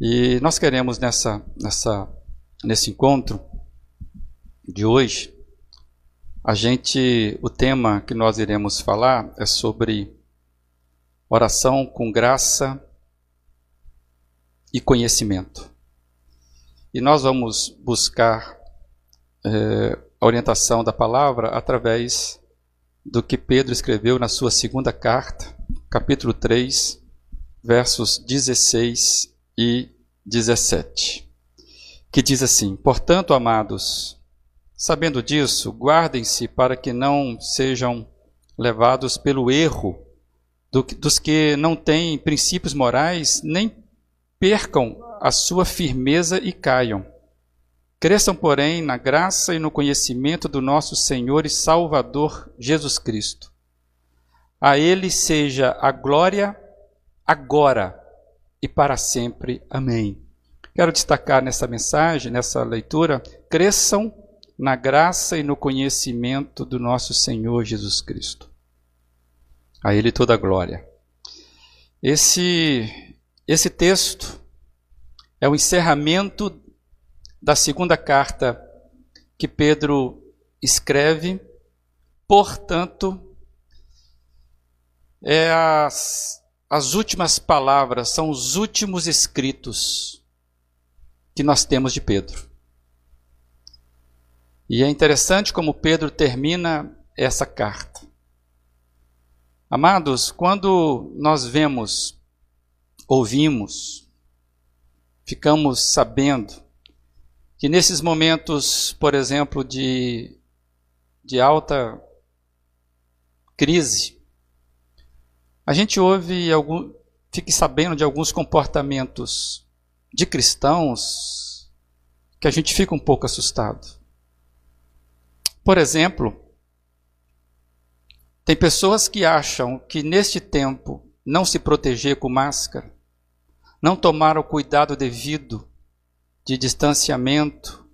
E nós queremos nessa, nessa, nesse encontro de hoje, a gente, o tema que nós iremos falar é sobre oração com graça e conhecimento. E nós vamos buscar é, a orientação da palavra através do que Pedro escreveu na sua segunda carta, capítulo 3, versos 16 e 17, que diz assim: Portanto, amados, sabendo disso, guardem-se para que não sejam levados pelo erro do, dos que não têm princípios morais, nem percam a sua firmeza e caiam. Cresçam, porém, na graça e no conhecimento do nosso Senhor e Salvador Jesus Cristo. A Ele seja a glória agora e para sempre. Amém. Quero destacar nessa mensagem, nessa leitura, cresçam na graça e no conhecimento do nosso Senhor Jesus Cristo. A Ele toda a glória. Esse, esse texto é o encerramento da segunda carta que Pedro escreve, portanto, é as, as últimas palavras, são os últimos escritos que nós temos de Pedro. E é interessante como Pedro termina essa carta. Amados, quando nós vemos, ouvimos, ficamos sabendo que nesses momentos, por exemplo, de, de alta crise, a gente ouve algum, fique sabendo de alguns comportamentos de cristãos que a gente fica um pouco assustado. Por exemplo, tem pessoas que acham que neste tempo não se proteger com máscara, não tomar o cuidado devido de distanciamento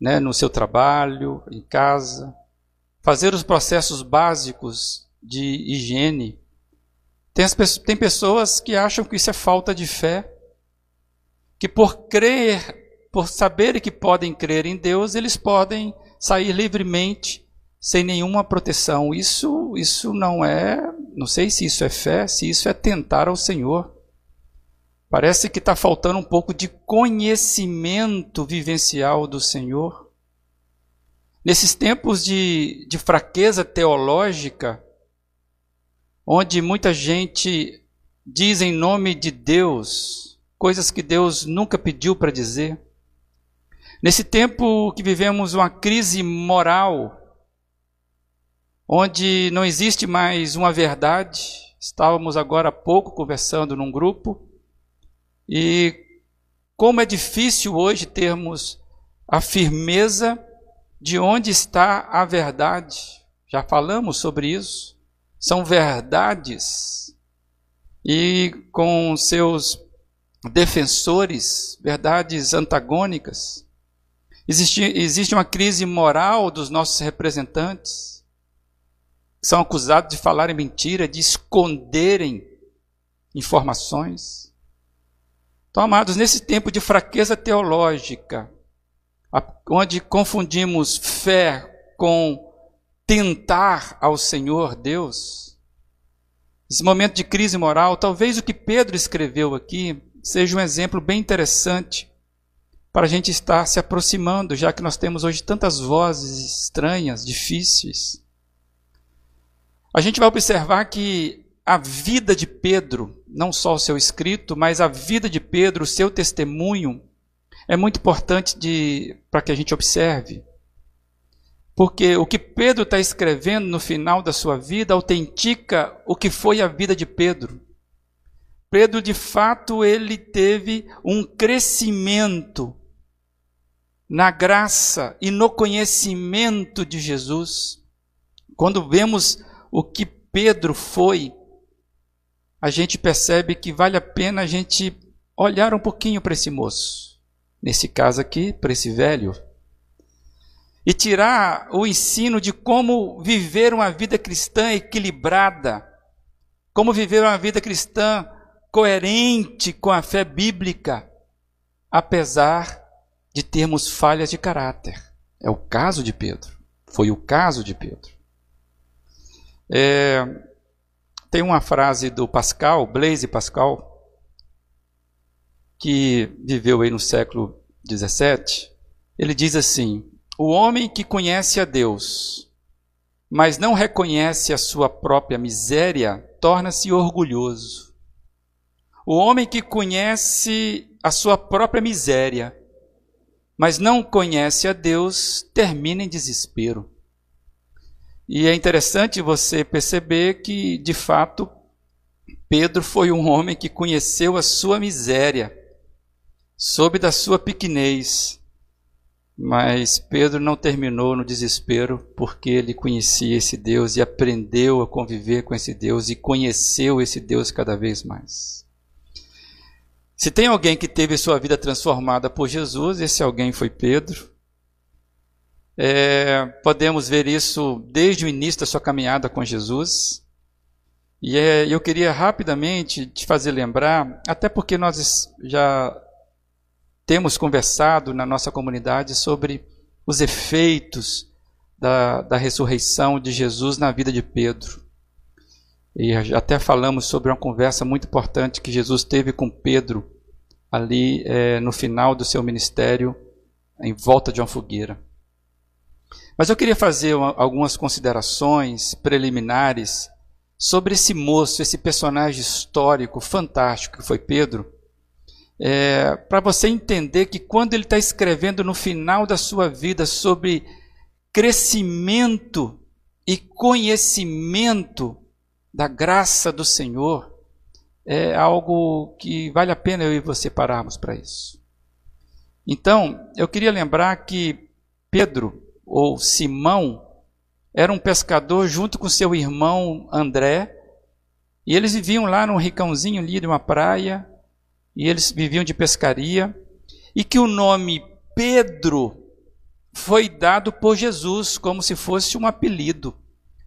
né, no seu trabalho, em casa, fazer os processos básicos de higiene. Tem, as, tem pessoas que acham que isso é falta de fé, que por crer, por saberem que podem crer em Deus, eles podem sair livremente sem nenhuma proteção. Isso, isso não é, não sei se isso é fé, se isso é tentar ao Senhor. Parece que está faltando um pouco de conhecimento vivencial do Senhor. Nesses tempos de, de fraqueza teológica, onde muita gente diz em nome de Deus coisas que Deus nunca pediu para dizer. Nesse tempo que vivemos uma crise moral, onde não existe mais uma verdade, estávamos agora há pouco conversando num grupo e como é difícil hoje termos a firmeza de onde está a verdade. Já falamos sobre isso. São verdades. E com seus defensores, verdades antagônicas. Existe, existe uma crise moral dos nossos representantes. São acusados de falarem mentira, de esconderem informações. Então, amados, nesse tempo de fraqueza teológica, onde confundimos fé com tentar ao Senhor Deus, esse momento de crise moral, talvez o que Pedro escreveu aqui seja um exemplo bem interessante para a gente estar se aproximando, já que nós temos hoje tantas vozes estranhas, difíceis. A gente vai observar que a vida de Pedro não só o seu escrito, mas a vida de Pedro, o seu testemunho, é muito importante para que a gente observe. Porque o que Pedro está escrevendo no final da sua vida autentica o que foi a vida de Pedro. Pedro, de fato, ele teve um crescimento na graça e no conhecimento de Jesus. Quando vemos o que Pedro foi, a gente percebe que vale a pena a gente olhar um pouquinho para esse moço, nesse caso aqui, para esse velho, e tirar o ensino de como viver uma vida cristã equilibrada, como viver uma vida cristã coerente com a fé bíblica, apesar de termos falhas de caráter. É o caso de Pedro. Foi o caso de Pedro. É, tem uma frase do Pascal, Blaise Pascal, que viveu aí no século 17. Ele diz assim: O homem que conhece a Deus, mas não reconhece a sua própria miséria, torna-se orgulhoso. O homem que conhece a sua própria miséria, mas não conhece a Deus, termina em desespero. E é interessante você perceber que, de fato, Pedro foi um homem que conheceu a sua miséria, soube da sua pequenez, mas Pedro não terminou no desespero, porque ele conhecia esse Deus e aprendeu a conviver com esse Deus e conheceu esse Deus cada vez mais. Se tem alguém que teve sua vida transformada por Jesus, esse alguém foi Pedro. É, podemos ver isso desde o início da sua caminhada com Jesus. E é, eu queria rapidamente te fazer lembrar, até porque nós já temos conversado na nossa comunidade sobre os efeitos da, da ressurreição de Jesus na vida de Pedro. E até falamos sobre uma conversa muito importante que Jesus teve com Pedro ali é, no final do seu ministério, em volta de uma fogueira. Mas eu queria fazer uma, algumas considerações preliminares sobre esse moço, esse personagem histórico fantástico que foi Pedro, é, para você entender que quando ele está escrevendo no final da sua vida sobre crescimento e conhecimento da graça do Senhor, é algo que vale a pena eu e você pararmos para isso. Então, eu queria lembrar que Pedro, ou Simão, era um pescador junto com seu irmão André, e eles viviam lá num ricãozinho ali de uma praia, e eles viviam de pescaria, e que o nome Pedro foi dado por Jesus como se fosse um apelido.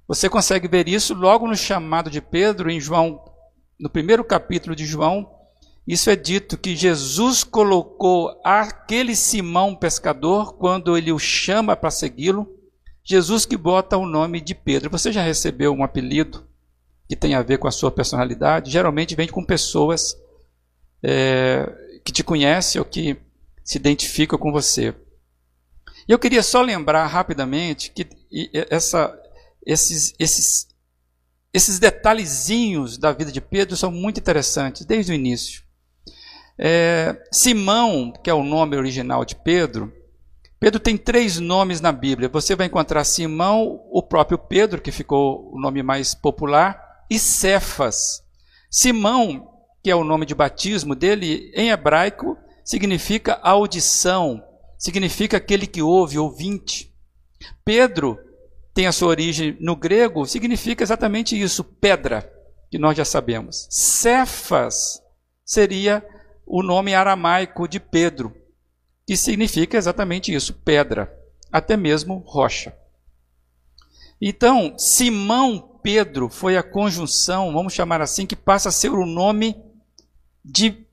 Você consegue ver isso logo no chamado de Pedro em João, no primeiro capítulo de João. Isso é dito que Jesus colocou aquele Simão pescador quando ele o chama para segui-lo. Jesus que bota o nome de Pedro. Você já recebeu um apelido que tem a ver com a sua personalidade? Geralmente vem com pessoas é, que te conhece ou que se identifica com você. E eu queria só lembrar rapidamente que essa, esses, esses, esses detalhezinhos da vida de Pedro são muito interessantes desde o início. É, Simão, que é o nome original de Pedro, Pedro tem três nomes na Bíblia. Você vai encontrar Simão, o próprio Pedro, que ficou o nome mais popular, e Cefas. Simão que é o nome de batismo dele, em hebraico, significa audição, significa aquele que ouve, ouvinte. Pedro tem a sua origem no grego, significa exatamente isso, pedra, que nós já sabemos. Cefas seria o nome aramaico de Pedro, que significa exatamente isso, pedra, até mesmo rocha. Então, Simão Pedro foi a conjunção, vamos chamar assim, que passa a ser o nome de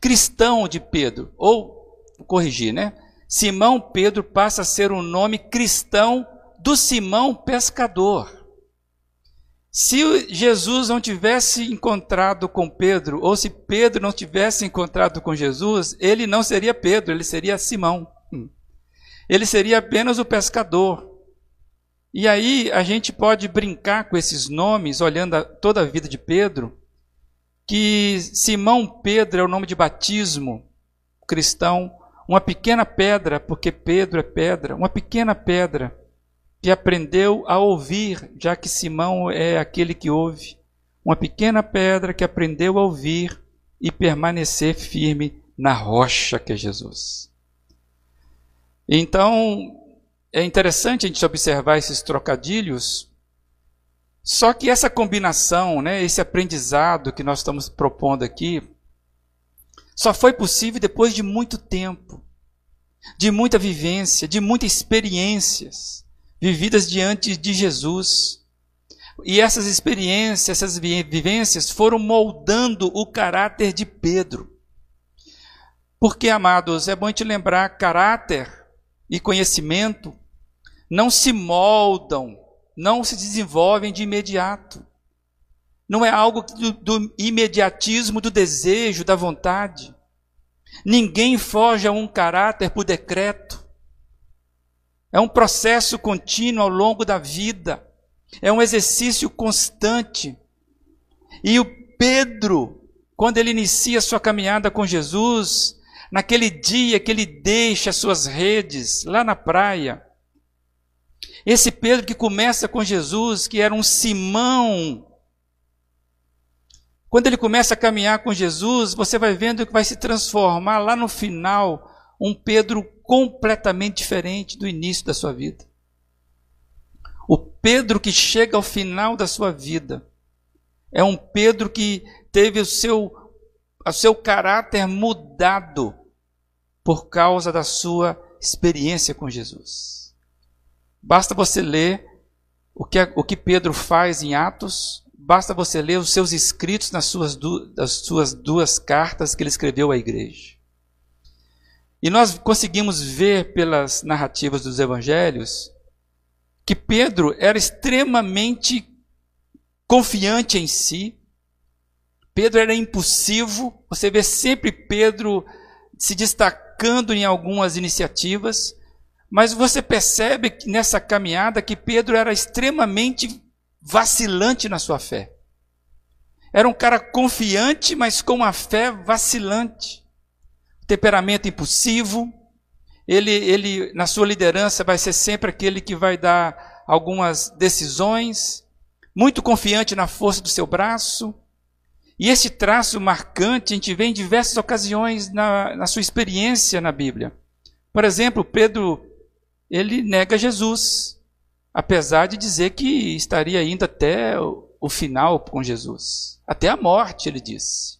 cristão de Pedro, ou corrigir, né? Simão Pedro passa a ser o um nome cristão do Simão pescador. Se Jesus não tivesse encontrado com Pedro, ou se Pedro não tivesse encontrado com Jesus, ele não seria Pedro, ele seria Simão. Hum. Ele seria apenas o pescador. E aí a gente pode brincar com esses nomes, olhando a, toda a vida de Pedro, que Simão Pedro é o nome de batismo cristão, uma pequena pedra, porque Pedro é pedra, uma pequena pedra que aprendeu a ouvir, já que Simão é aquele que ouve, uma pequena pedra que aprendeu a ouvir e permanecer firme na rocha que é Jesus. Então, é interessante a gente observar esses trocadilhos só que essa combinação, né, esse aprendizado que nós estamos propondo aqui, só foi possível depois de muito tempo, de muita vivência, de muitas experiências vividas diante de Jesus. E essas experiências, essas vivências foram moldando o caráter de Pedro. Porque, amados, é bom te lembrar: caráter e conhecimento não se moldam, não se desenvolvem de imediato. Não é algo do, do imediatismo do desejo, da vontade. Ninguém foge a um caráter por decreto. É um processo contínuo ao longo da vida. É um exercício constante. E o Pedro, quando ele inicia sua caminhada com Jesus, naquele dia que ele deixa suas redes lá na praia, esse Pedro que começa com Jesus, que era um Simão, quando ele começa a caminhar com Jesus, você vai vendo que vai se transformar lá no final um Pedro completamente diferente do início da sua vida. O Pedro que chega ao final da sua vida é um Pedro que teve o seu, o seu caráter mudado por causa da sua experiência com Jesus. Basta você ler o que, o que Pedro faz em Atos, basta você ler os seus escritos nas suas, das suas duas cartas que ele escreveu à igreja. E nós conseguimos ver pelas narrativas dos evangelhos que Pedro era extremamente confiante em si. Pedro era impulsivo. Você vê sempre Pedro se destacando em algumas iniciativas. Mas você percebe nessa caminhada que Pedro era extremamente vacilante na sua fé. Era um cara confiante, mas com uma fé vacilante. Temperamento impulsivo, ele, ele, na sua liderança, vai ser sempre aquele que vai dar algumas decisões, muito confiante na força do seu braço. E esse traço marcante a gente vê em diversas ocasiões na, na sua experiência na Bíblia. Por exemplo, Pedro, ele nega Jesus, apesar de dizer que estaria indo até o, final com Jesus, até a morte, ele disse.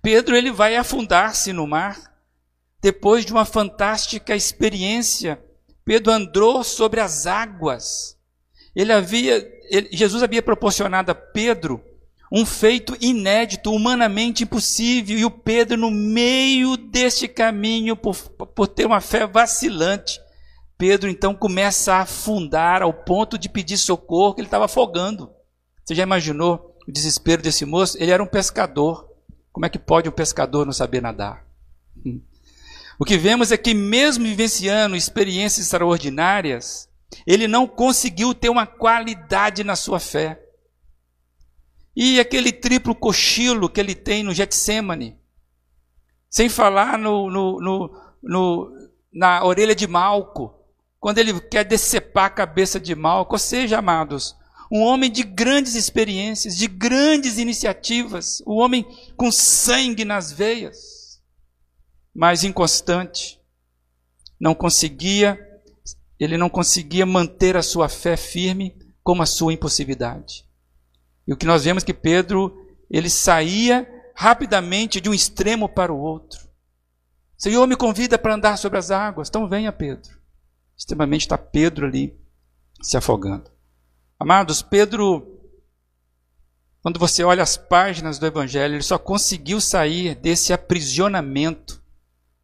Pedro, ele vai afundar-se no mar, depois de uma fantástica experiência, Pedro andou sobre as águas. Ele havia, ele, Jesus havia proporcionado a Pedro um feito inédito, humanamente impossível, e o Pedro, no meio deste caminho, por, por ter uma fé vacilante, Pedro então começa a afundar ao ponto de pedir socorro, que ele estava afogando. Você já imaginou o desespero desse moço? Ele era um pescador. Como é que pode um pescador não saber nadar? Hum. O que vemos é que, mesmo vivenciando experiências extraordinárias, ele não conseguiu ter uma qualidade na sua fé. E aquele triplo cochilo que ele tem no Getsemane, sem falar no, no, no, no, na orelha de Malco, quando ele quer decepar a cabeça de Malco, ou seja, amados, um homem de grandes experiências, de grandes iniciativas, um homem com sangue nas veias mas inconstante. Não conseguia, ele não conseguia manter a sua fé firme como a sua impulsividade. E o que nós vemos é que Pedro, ele saía rapidamente de um extremo para o outro. Senhor me convida para andar sobre as águas, então venha Pedro. Extremamente está Pedro ali se afogando. Amados, Pedro, quando você olha as páginas do Evangelho, ele só conseguiu sair desse aprisionamento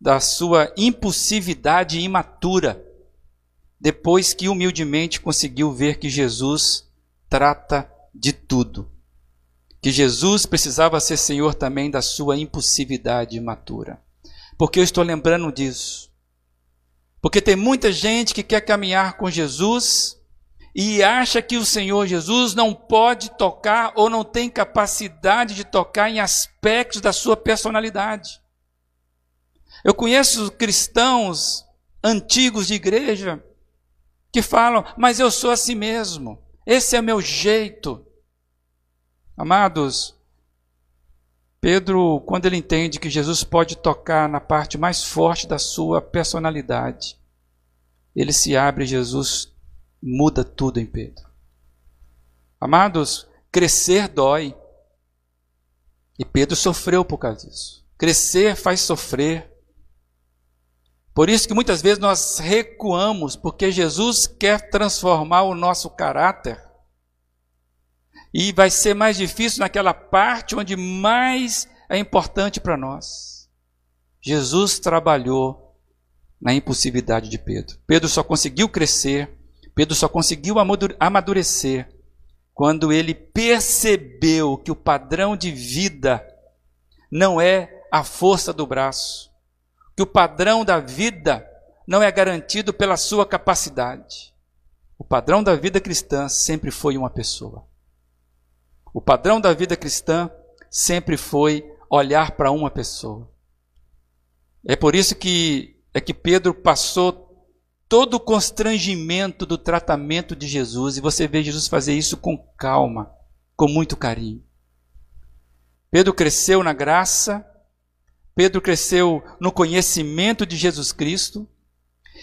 da sua impulsividade imatura, depois que humildemente conseguiu ver que Jesus trata de tudo. Que Jesus precisava ser Senhor também da sua impulsividade imatura. Porque eu estou lembrando disso. Porque tem muita gente que quer caminhar com Jesus e acha que o Senhor Jesus não pode tocar ou não tem capacidade de tocar em aspectos da sua personalidade. Eu conheço cristãos antigos de igreja que falam, mas eu sou assim mesmo, esse é meu jeito. Amados, Pedro, quando ele entende que Jesus pode tocar na parte mais forte da sua personalidade, ele se abre, Jesus muda tudo em Pedro. Amados, crescer dói. E Pedro sofreu por causa disso. Crescer faz sofrer. Por isso que muitas vezes nós recuamos, porque Jesus quer transformar o nosso caráter. E vai ser mais difícil naquela parte onde mais é importante para nós. Jesus trabalhou na impulsividade de Pedro. Pedro só conseguiu crescer, Pedro só conseguiu amadurecer quando ele percebeu que o padrão de vida não é a força do braço, que o padrão da vida não é garantido pela sua capacidade. O padrão da vida cristã sempre foi uma pessoa. O padrão da vida cristã sempre foi olhar para uma pessoa. É por isso que é que Pedro passou todo o constrangimento do tratamento de Jesus e você vê Jesus fazer isso com calma, com muito carinho. Pedro cresceu na graça, Pedro cresceu no conhecimento de Jesus Cristo,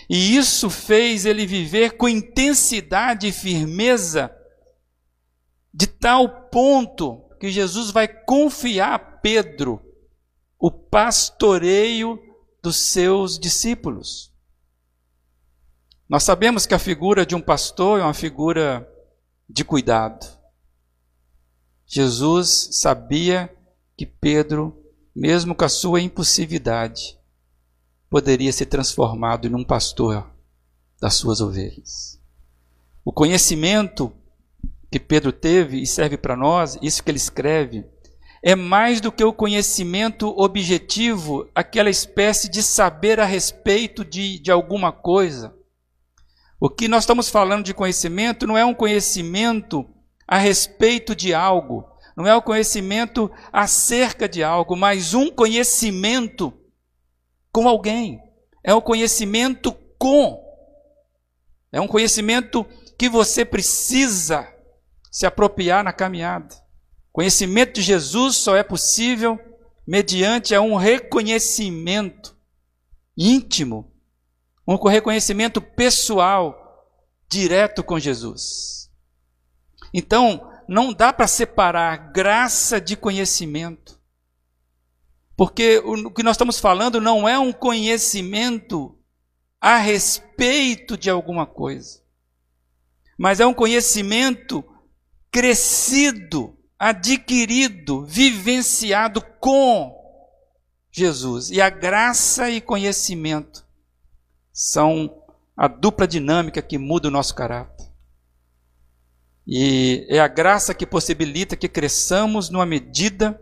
e isso fez ele viver com intensidade e firmeza, de tal ponto que Jesus vai confiar a Pedro o pastoreio dos seus discípulos. Nós sabemos que a figura de um pastor é uma figura de cuidado. Jesus sabia que Pedro, mesmo com a sua impulsividade, poderia ser transformado em um pastor das suas ovelhas. O conhecimento que Pedro teve e serve para nós, isso que ele escreve, é mais do que o conhecimento objetivo, aquela espécie de saber a respeito de, de alguma coisa. O que nós estamos falando de conhecimento não é um conhecimento a respeito de algo, não é o conhecimento acerca de algo, mas um conhecimento com alguém. É o conhecimento com. É um conhecimento que você precisa se apropriar na caminhada. Conhecimento de Jesus só é possível mediante a um reconhecimento íntimo, um reconhecimento pessoal direto com Jesus. Então, não dá para separar graça de conhecimento. Porque o que nós estamos falando não é um conhecimento a respeito de alguma coisa, mas é um conhecimento crescido, adquirido, vivenciado com Jesus. E a graça e conhecimento são a dupla dinâmica que muda o nosso caráter. E é a graça que possibilita que cresçamos numa medida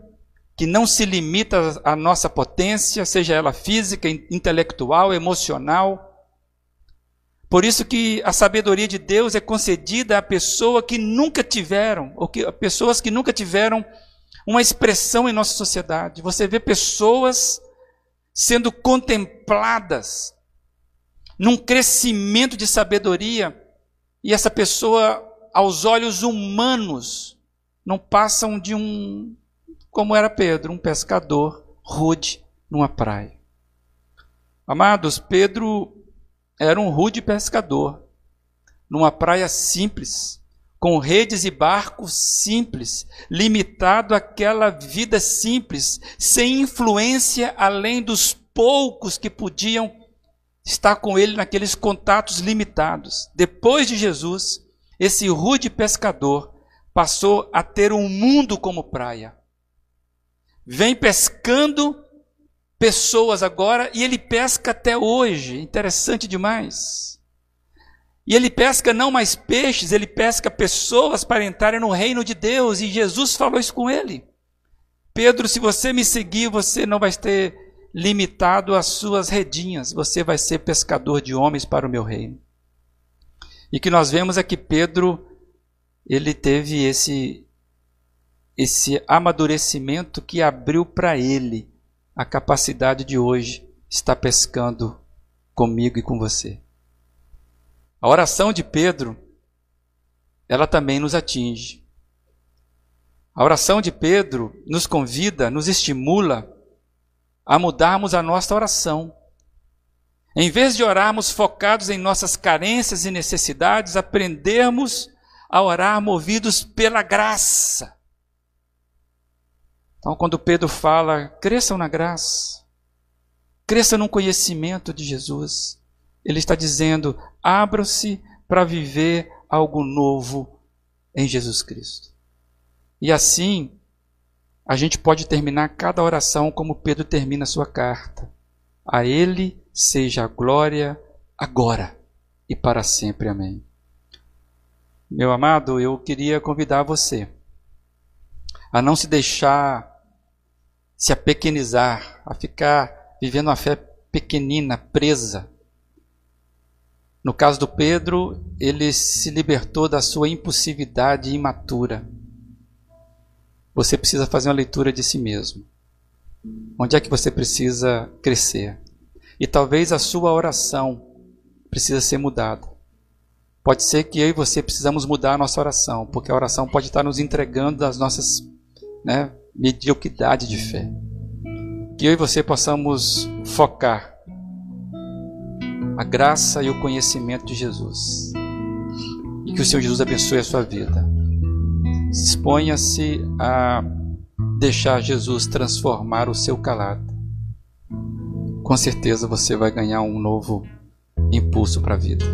que não se limita à nossa potência, seja ela física, intelectual, emocional. Por isso que a sabedoria de Deus é concedida a pessoas que nunca tiveram, ou que, pessoas que nunca tiveram uma expressão em nossa sociedade. Você vê pessoas sendo contempladas num crescimento de sabedoria, e essa pessoa aos olhos humanos, não passam de um, como era Pedro, um pescador rude numa praia. Amados, Pedro era um rude pescador, numa praia simples, com redes e barcos simples, limitado àquela vida simples, sem influência além dos poucos que podiam estar com ele naqueles contatos limitados. Depois de Jesus, esse rude pescador passou a ter um mundo como praia. Vem pescando pessoas agora e ele pesca até hoje. Interessante demais. E ele pesca não mais peixes, ele pesca pessoas para entrarem no reino de Deus. E Jesus falou isso com ele. Pedro, se você me seguir, você não vai ter limitado às suas redinhas, você vai ser pescador de homens para o meu reino. E que nós vemos é que Pedro ele teve esse esse amadurecimento que abriu para ele a capacidade de hoje estar pescando comigo e com você. A oração de Pedro ela também nos atinge. A oração de Pedro nos convida, nos estimula a mudarmos a nossa oração. Em vez de orarmos focados em nossas carências e necessidades, aprendermos a orar movidos pela graça. Então, quando Pedro fala, cresçam na graça, cresçam no conhecimento de Jesus, ele está dizendo, abram-se para viver algo novo em Jesus Cristo. E assim, a gente pode terminar cada oração como Pedro termina a sua carta A Ele seja a glória agora e para sempre. Amém. Meu amado, eu queria convidar você a não se deixar se apequenizar, a ficar vivendo uma fé pequenina, presa. No caso do Pedro, ele se libertou da sua impulsividade imatura. Você precisa fazer uma leitura de si mesmo. Onde é que você precisa crescer? E talvez a sua oração precisa ser mudada. Pode ser que eu e você precisamos mudar a nossa oração, porque a oração pode estar nos entregando das nossas né, mediocridade de fé. Que eu e você possamos focar a graça e o conhecimento de Jesus. E que o Senhor Jesus abençoe a sua vida. Disponha-se a deixar Jesus transformar o seu calado. Com certeza você vai ganhar um novo impulso para a vida.